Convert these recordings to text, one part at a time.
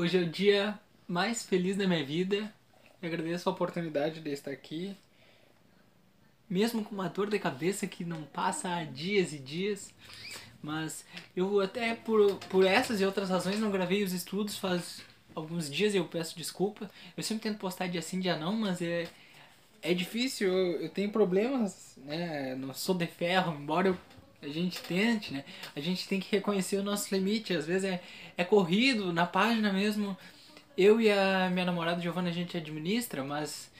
Hoje é o dia mais feliz da minha vida. Eu agradeço a oportunidade de estar aqui. Mesmo com uma dor de cabeça que não passa há dias e dias. Mas eu até por, por essas e outras razões não gravei os estudos faz alguns dias e eu peço desculpa. Eu sempre tento postar dia sim, dia não, mas é, é difícil. Eu, eu tenho problemas, né? Não sou de ferro, embora eu a gente tente, né? A gente tem que reconhecer o nosso limite. Às vezes é, é corrido, na página mesmo. Eu e a minha namorada Giovana a gente administra, mas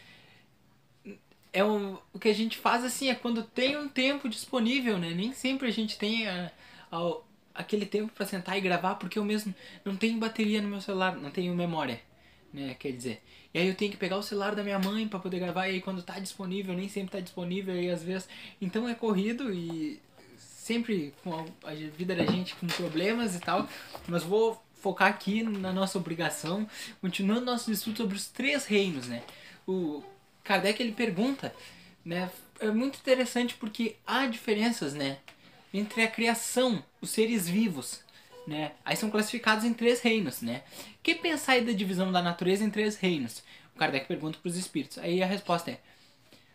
é o, o que a gente faz assim é quando tem um tempo disponível, né? Nem sempre a gente tem a, a, aquele tempo para sentar e gravar, porque eu mesmo não tenho bateria no meu celular, não tenho memória, né? Quer dizer. E aí eu tenho que pegar o celular da minha mãe para poder gravar, e aí quando tá disponível, nem sempre tá disponível, e às vezes. Então é corrido e sempre com a vida da gente com problemas e tal, mas vou focar aqui na nossa obrigação, continuando nosso estudo sobre os três reinos, né? O Kardec ele pergunta, né? É muito interessante porque há diferenças, né? Entre a criação, os seres vivos, né? Aí são classificados em três reinos, né? Que pensar aí da divisão da natureza em três reinos? O Kardec pergunta para os espíritos. Aí a resposta é: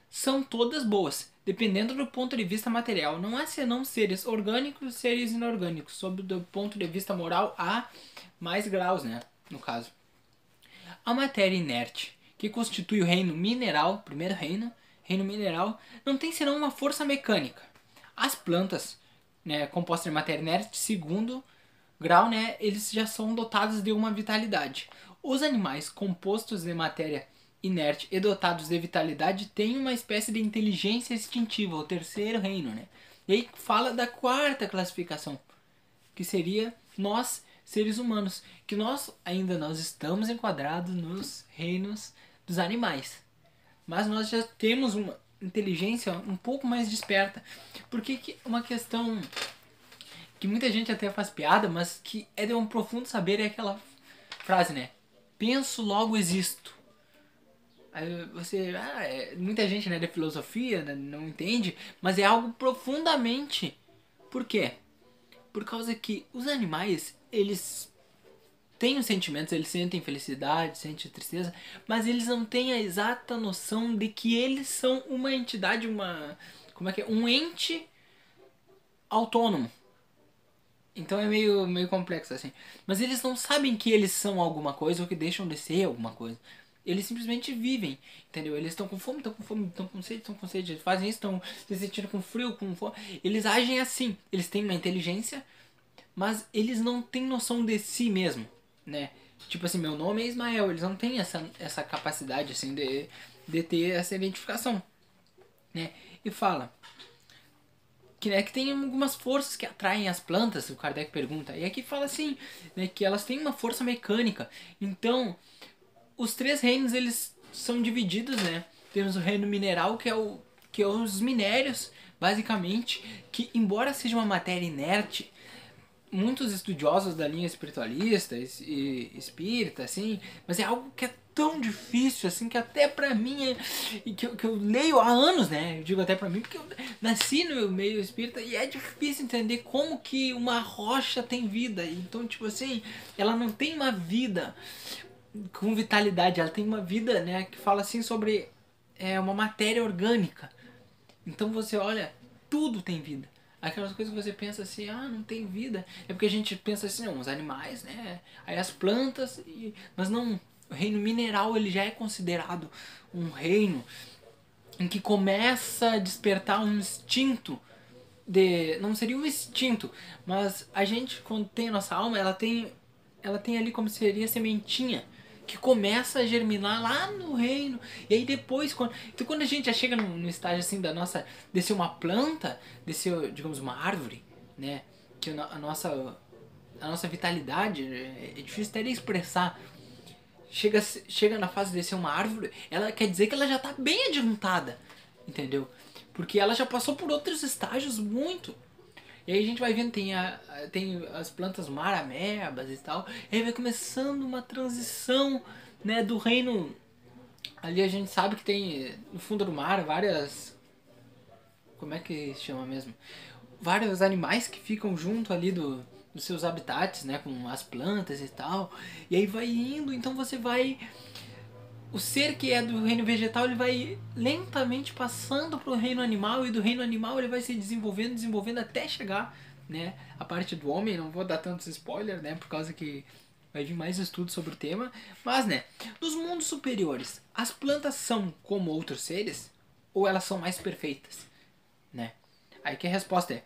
são todas boas, dependendo do ponto de vista material. Não há senão seres orgânicos e seres inorgânicos. Sob o ponto de vista moral, há mais graus, né? No caso. A matéria inerte, que constitui o reino mineral, primeiro reino, reino mineral, não tem senão uma força mecânica. As plantas, né, compostas de matéria inerte, segundo grau, né, eles já são dotados de uma vitalidade. Os animais compostos de matéria inerte e dotados de vitalidade têm uma espécie de inteligência instintiva, o terceiro reino, né? E aí fala da quarta classificação, que seria nós, seres humanos, que nós ainda nós estamos enquadrados nos reinos dos animais. Mas nós já temos uma inteligência um pouco mais desperta. Porque que uma questão que muita gente até faz piada, mas que é de um profundo saber é aquela frase, né? Penso, logo existo. Aí você, ah, é, muita gente né, de filosofia né, não entende, mas é algo profundamente. Por quê? Por causa que os animais, eles têm os sentimentos, eles sentem felicidade, sentem tristeza, mas eles não têm a exata noção de que eles são uma entidade, uma. Como é que é? Um ente autônomo. Então é meio, meio complexo assim. Mas eles não sabem que eles são alguma coisa ou que deixam de ser alguma coisa. Eles simplesmente vivem, entendeu? Eles estão com fome, estão com fome, estão com sede, estão com sede, eles fazem isso, estão se sentindo com frio, com fome. Eles agem assim. Eles têm uma inteligência, mas eles não têm noção de si mesmo, né? Tipo assim, meu nome é Ismael, eles não têm essa, essa capacidade, assim, de, de ter essa identificação, né? E fala que, né, que tem algumas forças que atraem as plantas, o Kardec pergunta. E aqui fala assim, né, que elas têm uma força mecânica. Então, os três reinos eles são divididos, né? Temos o reino mineral, que é o que é os minérios, basicamente, que embora seja uma matéria inerte, muitos estudiosos da linha espiritualista e espírita, assim, mas é algo que é tão difícil, assim, que até pra mim, é, que, eu, que eu leio há anos, né? Eu digo até pra mim, porque eu nasci no meio espírita e é difícil entender como que uma rocha tem vida. Então, tipo assim, ela não tem uma vida com vitalidade. Ela tem uma vida, né, que fala assim sobre é, uma matéria orgânica. Então você olha, tudo tem vida. Aquelas coisas que você pensa assim, ah, não tem vida. É porque a gente pensa assim, não, os animais, né? Aí as plantas, e... mas não. O reino mineral ele já é considerado um reino em que começa a despertar um instinto de não seria um instinto, mas a gente quando tem a nossa alma, ela tem ela tem ali como seria sementinha que começa a germinar lá no reino. E aí depois, quando, então quando a gente já chega no, estágio assim da nossa, de ser uma planta, de ser, digamos, uma árvore, né? Que a, a nossa, a nossa vitalidade, é, é difícil até de expressar. Chega, chega na fase de ser uma árvore, ela quer dizer que ela já está bem adiantada, entendeu? Porque ela já passou por outros estágios muito e aí a gente vai vendo, tem, a, tem as plantas maramebas e tal. E aí vai começando uma transição né, do reino. Ali a gente sabe que tem no fundo do mar várias. Como é que se chama mesmo? Vários animais que ficam junto ali do, dos seus habitats, né, com as plantas e tal. E aí vai indo, então você vai o ser que é do reino vegetal ele vai lentamente passando para o reino animal e do reino animal ele vai se desenvolvendo, desenvolvendo até chegar, né, a parte do homem. Não vou dar tantos spoilers, né, por causa que vai vir mais estudos sobre o tema, mas né, nos mundos superiores, as plantas são como outros seres ou elas são mais perfeitas, né? Aí que a resposta é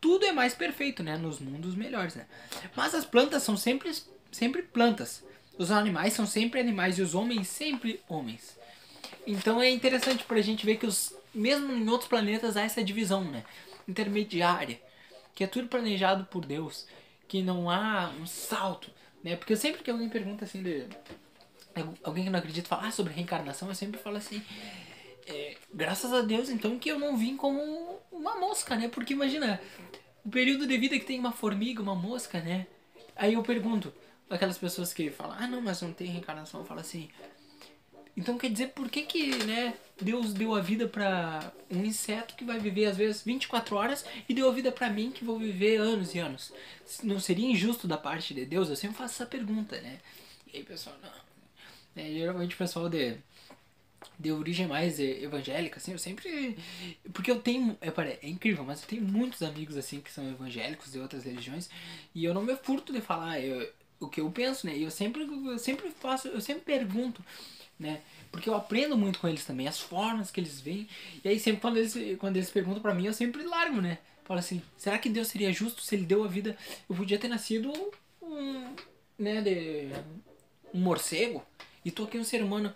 tudo é mais perfeito, né, nos mundos melhores, né? Mas as plantas são sempre sempre plantas. Os animais são sempre animais e os homens sempre homens. Então é interessante para a gente ver que os mesmo em outros planetas há essa divisão, né, intermediária, que é tudo planejado por Deus, que não há um salto né? Porque sempre que alguém pergunta assim de. Alguém que não acredita falar sobre reencarnação, eu sempre falo assim. É, graças a Deus, então, que eu não vim como uma mosca, né? Porque imagina, o período de vida que tem uma formiga, uma mosca, né? Aí eu pergunto, aquelas pessoas que falam, ah não, mas não tem reencarnação, eu falo assim, então quer dizer, por que que, né, Deus deu a vida para um inseto que vai viver às vezes 24 horas e deu a vida para mim que vou viver anos e anos? Não seria injusto da parte de Deus? Eu sempre faço essa pergunta, né? E aí, pessoal, não. É, geralmente o pessoal de de origem mais evangélica, assim, eu sempre. Porque eu tenho. É, é incrível, mas eu tenho muitos amigos, assim, que são evangélicos de outras religiões, e eu não me furto de falar eu, o que eu penso, né? E eu sempre, eu sempre faço, eu sempre pergunto né? Porque eu aprendo muito com eles também, as formas que eles veem. E aí sempre quando eles, quando eles perguntam para mim, eu sempre largo, né? Falo assim, será que Deus seria justo se ele deu a vida? Eu podia ter nascido um, né, de um morcego e tô aqui um ser humano.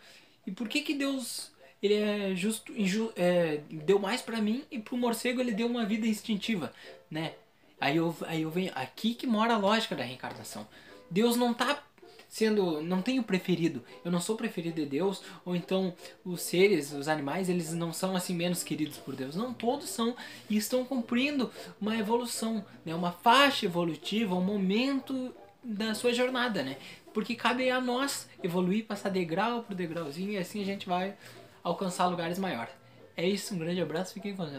E por que que Deus ele é justo, inju, é, deu mais para mim e pro morcego ele deu uma vida instintiva, né? Aí eu, aí eu venho aqui que mora a lógica da reencarnação. Deus não tá sendo não tenho preferido, eu não sou preferido de Deus, ou então os seres, os animais, eles não são assim menos queridos por Deus. Não, todos são e estão cumprindo uma evolução, né, uma faixa evolutiva, um momento da sua jornada, né? Porque cabe a nós evoluir, passar degrau por degrauzinho e assim a gente vai alcançar lugares maiores. É isso, um grande abraço, fiquem com Deus.